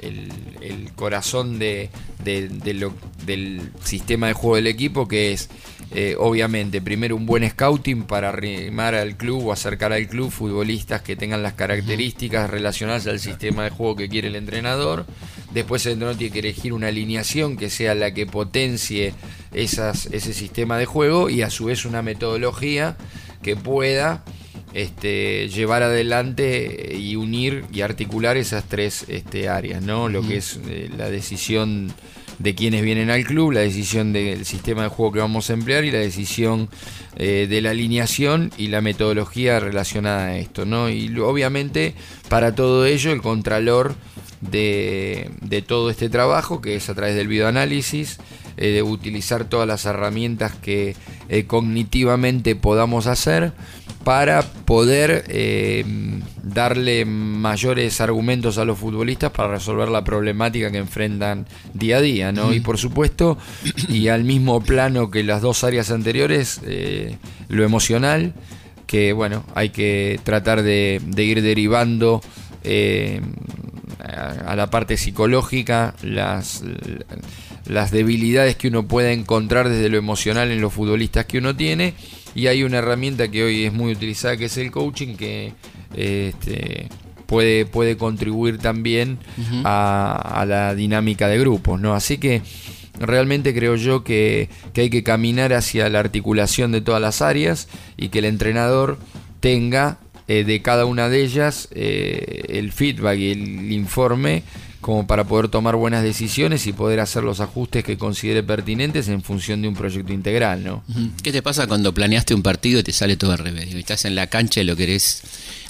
el, corazón de, lo, del sistema de juego del equipo, que es eh, obviamente, primero un buen scouting para arrimar al club o acercar al club futbolistas que tengan las características relacionadas al sistema de juego que quiere el entrenador. Después el entrenador tiene que elegir una alineación que sea la que potencie esas, ese sistema de juego y a su vez una metodología que pueda este, llevar adelante y unir y articular esas tres este, áreas, ¿no? Lo que es eh, la decisión de quienes vienen al club, la decisión del sistema de juego que vamos a emplear y la decisión eh, de la alineación y la metodología relacionada a esto. ¿no? Y obviamente para todo ello el contralor de, todo este trabajo, que es a través del videoanálisis, eh, de utilizar todas las herramientas que eh, cognitivamente podamos hacer para poder darle mayores argumentos a los futbolistas para resolver la problemática que enfrentan día a día, ¿no? Y por supuesto, y al mismo plano que las dos áreas anteriores, eh, lo emocional, que bueno, hay que tratar de, ir derivando eh, a la parte psicológica las, las debilidades que uno pueda encontrar desde lo emocional en los futbolistas que uno tiene y hay una herramienta que hoy es muy utilizada que es el coaching que este, puede, puede contribuir también a, la dinámica de grupos, ¿no? Así que realmente creo yo que, hay que caminar hacia la articulación de todas las áreas y que el entrenador tenga eh, de cada una de ellas eh, el feedback y el informe como para poder tomar buenas decisiones y poder hacer los ajustes que considere pertinentes en función de un proyecto integral, ¿no? ¿Qué te pasa cuando planeaste un partido y te sale todo al revés? Estás en la cancha y lo querés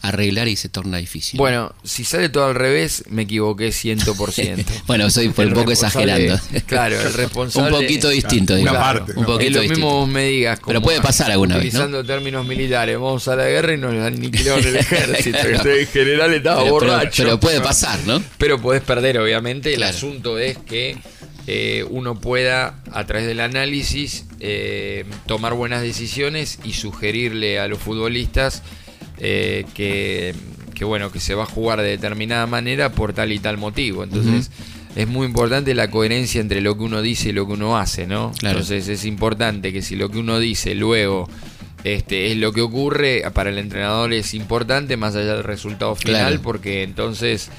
arreglar y se torna difícil. Bueno, si sale todo al revés, me equivoqué 100%. bueno, soy por un poco exagerando. Claro, el responsable. un poquito distinto, una parte. Un poquito lo mismo me digas. Pero puede pasar alguna vez. Utilizando términos militares, vamos a la guerra y nos aniquilaron el ejército. en general estaba borracho. Pero, puede pasar, ¿no? Pero podés perder, obviamente. El asunto es que. Eh, uno pueda, a través del análisis, eh, tomar buenas decisiones y sugerirle a los futbolistas eh, que, bueno, que se va a jugar de determinada manera por tal y tal motivo. Entonces, es muy importante la coherencia entre lo que uno dice y lo que uno hace, ¿no? Entonces, es importante que si lo que uno dice luego este, es lo que ocurre, para el entrenador es importante, más allá del resultado final, porque entonces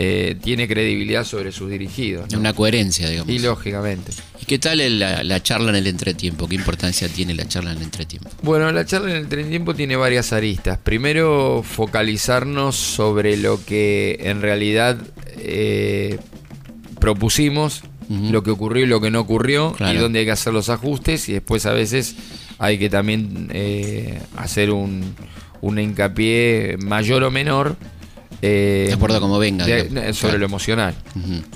eh, tiene credibilidad sobre sus dirigidos. Una coherencia, digamos. Y lógicamente. ¿Y qué tal la, charla en el entretiempo? ¿Qué importancia tiene la charla en el entretiempo? Bueno, la charla en el entretiempo tiene varias aristas. Primero, focalizarnos sobre lo que en realidad eh, propusimos, lo que ocurrió y lo que no ocurrió, y dónde hay que hacer los ajustes, y después a veces hay que también eh, hacer un, un hincapié mayor o menor eh, de acuerdo como venga. sobre lo emocional.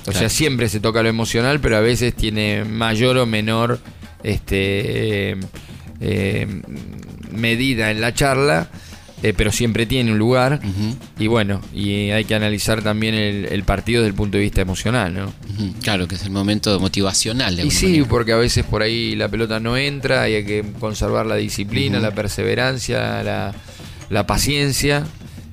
o sea, siempre se toca lo emocional, pero a veces tiene mayor o menor este, eh, medida en la charla. Eh, pero siempre tiene un lugar. Y bueno, y hay que analizar también el, partido desde el punto de vista emocional, ¿no? Claro, que es el momento motivacional. y sí, porque a veces por ahí la pelota no entra y hay que conservar la disciplina, la perseverancia, la, la paciencia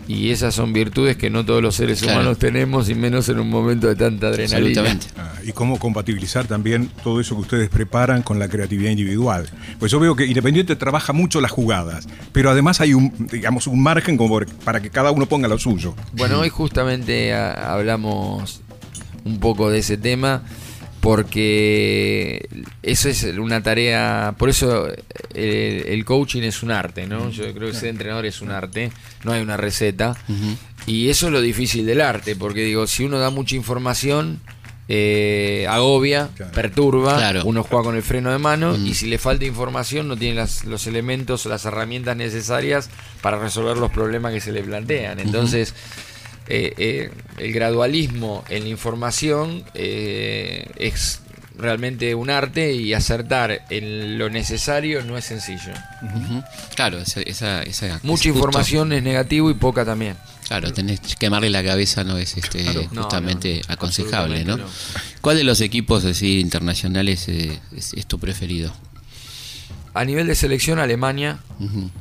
y esas son virtudes que no todos los seres humanos tenemos y menos en un momento de tanta adrenalina. Ah, y cómo compatibilizar también todo eso que ustedes preparan con la creatividad individual. Pues yo veo que Independiente trabaja mucho las jugadas, pero además hay un, digamos, un margen como para que cada uno ponga lo suyo. Bueno, hoy justamente ah, hablamos un poco de ese tema porque eso es una tarea, por eso el, coaching es un arte, ¿no? Yo creo que ser entrenador es un arte, no hay una receta. Y eso es lo difícil del arte, porque digo, si uno da mucha información, eh, agobia, Claro. perturba, Claro. uno juega con el freno de mano y si le falta información no tiene las- los elementos o las herramientas necesarias para resolver los problemas que se le plantean. Entonces, eh, eh, el gradualismo en la información eh, es realmente un arte y acertar en lo necesario no es sencillo. Claro, esa, esa, esa- Mucha información es negativo y poca también. Claro, tenés que quemarle la cabeza no es este, justamente no, aconsejable, ¿no? ¿Cuál de los equipos así internacionales eh, es, es tu preferido? A nivel de selección, Alemania,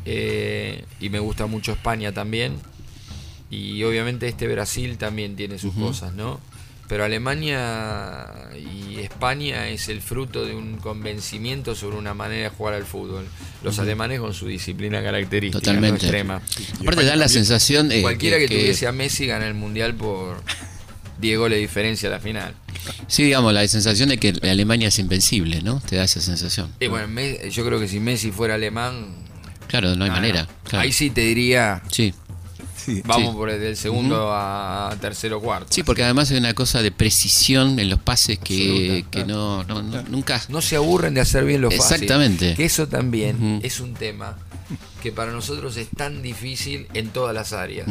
eh, y me gusta mucho España también. Y obviamente este Brasil también tiene sus cosas, ¿no? Pero Alemania y España es el fruto de un convencimiento sobre una manera de jugar al fútbol. Los alemanes con su disciplina característica, no Totalmente. extrema. Aparte da la sensación eh, Cualquiera que, tuviese a Messi gana el mundial por 10 goles de diferencia a la final. Sí, digamos, la sensación de que Alemania es invencible, ¿no? Te da esa sensación. Y bueno, yo creo que si Messi fuera alemán, Claro, no hay no, manera. no. claro. ahí sí te diría, Sí. Sí. vamos Sí. por el del segundo a, a tercero cuarto. Sí, porque además hay una cosa de precisión en los pases que, que no, no- no- nunca... No se aburren de hacer bien lo fácil. Exactamente. Que eso también es un tema que para nosotros es tan difícil en todas las áreas.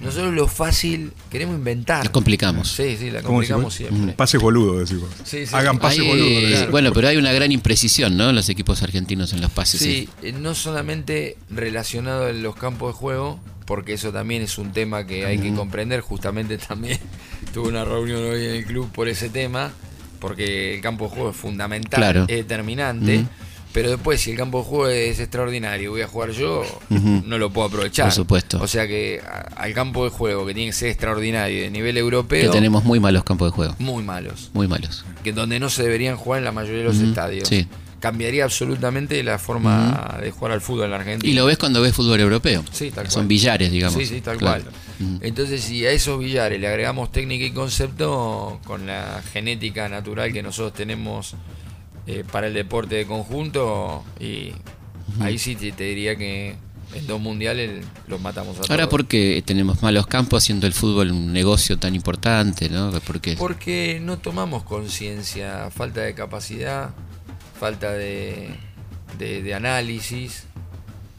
Nosotros lo fácil queremos inventar. Lo complicamos. Sí, sí, la ¿Cómo se complicamos siempre. Pases boludos, decimos. Sí, sí. Hagan pases eh, decimos. bueno, pero hay una gran imprecisión, ¿no? En los equipos argentinos en los pases. Sí, eh, no solamente relacionado en los campos de juego, porque eso también es un tema que hay que comprender. Justamente también tuve una reunión hoy en el club por ese tema, porque el campo de juego es fundamental, Claro. es determinante. Pero después, si el campo de juego es extraordinario y voy a jugar yo, no lo puedo aprovechar. Por supuesto. O sea que al campo de juego, que tiene que ser extraordinario de nivel Que europeo, tenemos muy malos campos de juego. muy malos. Muy malos. Que donde no se deberían jugar en la mayoría de los estadios. sí. Cambiaría absolutamente la forma de jugar al fútbol en la Argentina. Y lo ves cuando ves fútbol europeo. Sí, tal Son cual. billares, digamos. Sí, sí, tal Claro. cual. Entonces, si a esos billares le agregamos técnica y concepto, con la genética natural que nosotros tenemos eh, para el deporte de conjunto, y ahí sí te, te diría que en dos mundiales los matamos a todos. Ahora, ¿por qué tenemos malos campos siendo el fútbol un negocio tan importante, no? Porque Porque no tomamos conciencia, falta de capacidad, falta de, de- de análisis,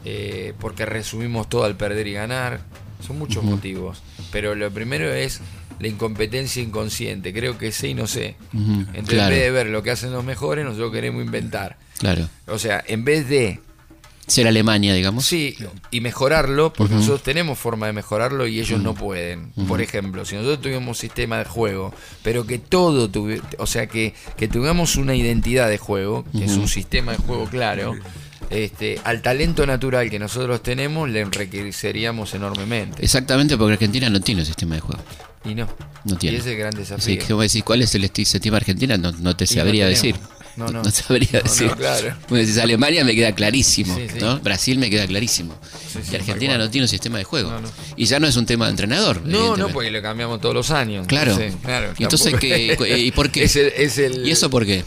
eh, porque resumimos todo al perder y ganar. Son muchos motivos. Pero lo primero es la incompetencia inconsciente. Creo que sé y no sé. Entonces, claro. en vez de ver lo que hacen los mejores, nosotros queremos inventar. Claro. O sea, en vez de Ser Alemania, digamos. Sí, y mejorarlo, porque nosotros tenemos forma de mejorarlo y ellos no pueden. Por ejemplo, si nosotros tuviéramos un sistema de juego, pero que todo tuvi- o sea, que, que tuviéramos una identidad de juego, que es un sistema de juego claro, este, al talento natural que nosotros tenemos le enriqueceríamos enormemente. Exactamente, porque Argentina no tiene un sistema de juego. Y no. No tiene. Y ese es el gran Así desafío. que vos decís, ¿cuál es el sistema argentina? No, no te Y sabría decir. No, no. sabría No, no, decir. claro. Vos decís, Alemania me queda clarísimo. Brasil me queda clarísimo. Y Argentina no tiene un sistema de juego. Y ya no es un tema de entrenador. No, no, porque lo cambiamos todos los años. Claro. Entonces, claro, Y entonces, ¿qué- ¿y por qué? Es el- es el- ¿Y eso por qué?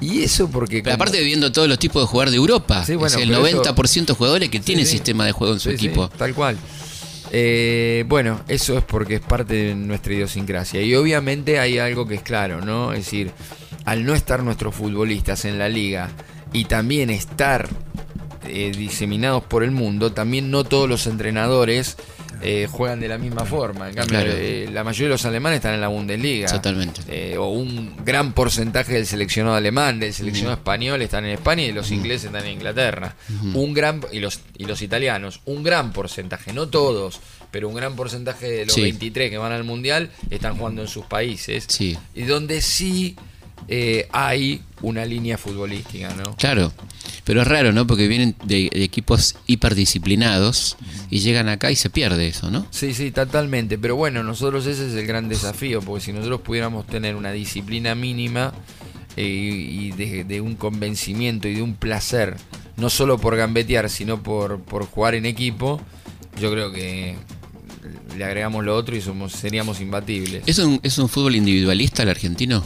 Y eso porque... Pero aparte viendo todos los tipos de jugar de Europa, Sí, bueno, es el pero eso- 90% de jugadores que tienen sí. sistema de juego en su equipo. tal cual. Eh, bueno, eso es porque es parte de nuestra idiosincrasia. Y obviamente hay algo que es claro, ¿no? Es decir, al no estar nuestros futbolistas en la liga y también estar eh, diseminados por el mundo, también no todos los entrenadores eh, juegan de la misma forma. En cambio, Claro. eh, la mayoría de los alemanes están en la Bundesliga. Totalmente. O un gran porcentaje del seleccionado alemán, del seleccionado español están en España y los ingleses están en Inglaterra. Un gran y los y los italianos, un gran porcentaje, no todos, pero un gran porcentaje de los Sí. 23 que van al mundial están jugando en sus países. Sí. Y donde sí eh, hay una línea futbolística, ¿no? Claro, pero es raro, ¿no? Porque vienen de, de equipos hiperdisciplinados y llegan acá y se pierde eso, ¿no? Sí, sí, totalmente. Pero bueno, nosotros ese es el gran desafío, porque si nosotros pudiéramos tener una disciplina mínima eh, y de, de un convencimiento y de un placer, no solo por gambetear, sino por, por jugar en equipo, yo creo que le agregamos lo otro y somos seríamos imbatibles. ¿Es un, ¿Es un fútbol individualista el argentino?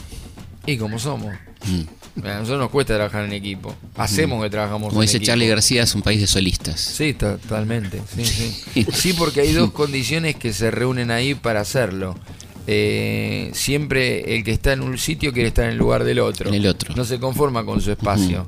Y como somos. Mm. A nosotros nos cuesta trabajar en equipo. Hacemos que trabajamos Como en dice equipo. Charlie García, es un país de solistas. Sí, totalmente. Sí, sí. Sí, porque hay dos condiciones que se reúnen ahí para hacerlo. Eh, siempre el que está en un sitio quiere estar en el lugar del otro. En el otro. No se conforma con su espacio.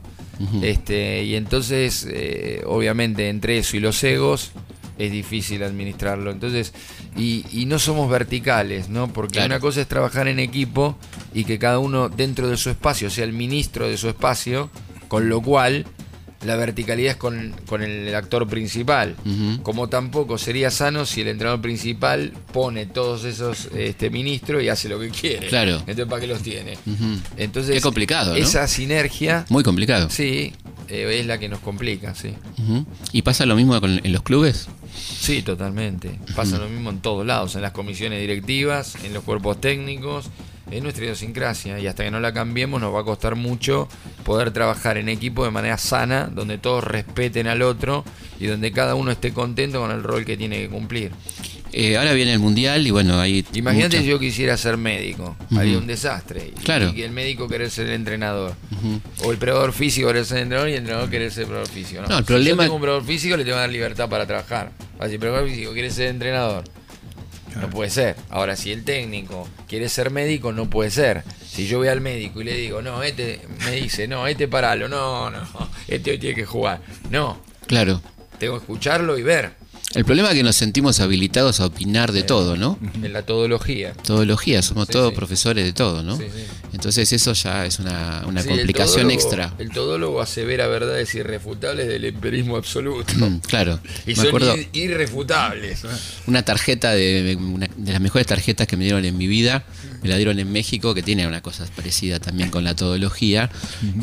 Este, y entonces, eh, obviamente, entre eso y los egos es difícil administrarlo. Entonces, y, y no somos verticales, ¿no? Porque Claro. una cosa es trabajar en equipo y que cada uno dentro de su espacio sea el ministro de su espacio, con lo cual la verticalidad es con, con el actor principal. Como tampoco sería sano si el entrenador principal pone todos esos este, ministros y hace lo que quiere. Claro. Entonces, ¿para qué los tiene? Ujú. Entonces, Qué complicado, ¿no? Esa sinergia, Muy complicado. sí, eh, es la que nos complica, sí. ¿Y pasa lo mismo con- en los clubes? Sí, totalmente. Pasa lo mismo en todos lados, en las comisiones directivas, en los cuerpos técnicos, es nuestra idiosincrasia y hasta que no la cambiemos nos va a costar mucho poder trabajar en equipo de manera sana, donde todos respeten al otro y donde cada uno esté contento con el rol que tiene que cumplir. Eh, ahora viene el mundial y bueno, hay. Imagínate si yo quisiera ser médico, Ujú. haría un desastre. Y- Claro. Y que el médico querer ser el entrenador. O el preparador físico querer ser el entrenador y el entrenador querer ser el preparador físico. No, No, el Si problema- yo tengo un preparador físico, le tengo que dar libertad para trabajar. Así, el preparador físico quiere ser entrenador. No puede ser. Ahora, si el técnico quiere ser médico, no puede ser. Si yo voy al médico y le digo, no, este me dice, no, este paralo, no, no, este hoy tiene que jugar. No, Claro. tengo que escucharlo y ver El problema es que nos sentimos habilitados a opinar de todo, ¿no? en la todología. Todología, somos Sí, todos sí. profesores de todo, ¿no? Sí. Entonces eso ya es una, una Sí, el complicación todólogo- extra. El todólogo asevera verdades irrefutables del empirismo absoluto. Mm, claro. Y Me son acuerdo ir- irrefutables. una tarjeta de una de las mejores tarjetas que me dieron en mi vida, me la dieron en México, que tiene una cosa parecida también con la todología,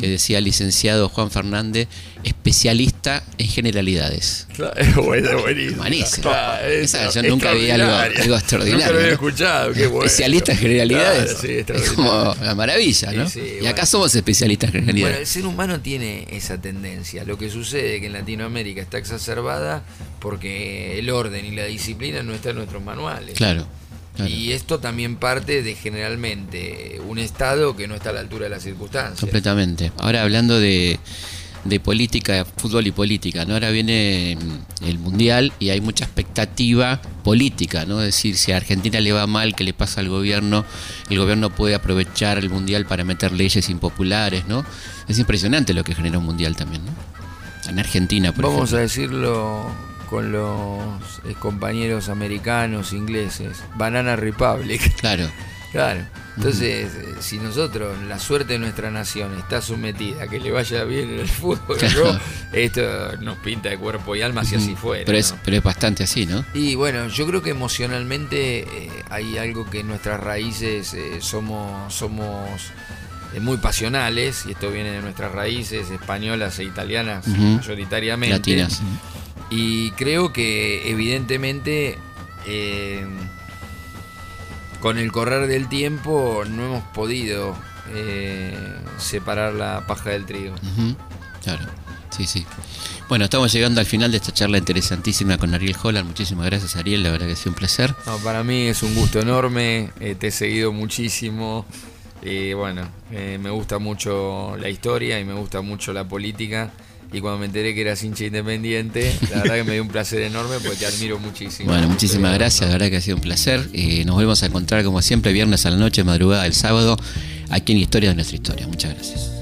que decía licenciado Juan Fernández, especialista en generalidades. Claro, bueno, buenísimo. Claro, Esa, yo nunca vi algo, extraordinario. algo extraordinario. Nunca lo había ¿no? escuchado, qué bueno. Especialista en generalidades. Claro, sí, es como la maravilla, ¿no? Sí, sí, y bueno. acá somos especialistas en Bueno, el generalidades. ser humano tiene esa tendencia. Lo que sucede es que en Latinoamérica está exacerbada porque el orden y la disciplina no están en nuestros manuales. claro. Claro. Y esto también parte de generalmente un Estado que no está a la altura de las circunstancias. Completamente. Ahora hablando de, de política, fútbol y política, ¿no? Ahora viene mm, el Mundial y hay mucha expectativa política, ¿no? Es decir, si a Argentina le va mal, ¿qué le pasa al gobierno? El gobierno puede aprovechar el Mundial para meter leyes impopulares, ¿no? Es impresionante lo que genera un Mundial también, ¿no? En Argentina, por Vamos a ejemplo. decirlo con los eh, compañeros americanos, ingleses. Banana Republic. Claro, Claro. Entonces, eh, si nosotros, la suerte de nuestra nación está sometida a que le vaya bien en el fútbol, esto nos pinta de cuerpo y alma si así fuera. pero, es, ¿no? pero es bastante así, ¿no? Y bueno, yo creo que emocionalmente eh, hay algo que en nuestras raíces eh, somos, somos eh, muy pasionales, y esto viene de nuestras raíces españolas e italianas mayoritariamente. Latinas. Y creo que evidentemente eh, con el correr del tiempo no hemos podido eh, separar la paja del trigo. Ujú, Claro, sí, sí. Bueno, estamos llegando al final de esta charla interesantísima con Ariel Holland. Muchísimas gracias, Ariel. La verdad que ha sido un placer. No, para mí es un gusto enorme, eh, te he seguido muchísimo. Y bueno, eh, me gusta mucho la historia y me gusta mucho la política. Y cuando me enteré que eras hincha independiente, la verdad que me dio un placer enorme porque te admiro muchísimo. Bueno, muchísimas gracias. La verdad que ha sido un placer. Eh, nos volvemos a encontrar como siempre viernes a la noche, madrugada del sábado, aquí en Historia de nuestra historia. Muchas gracias.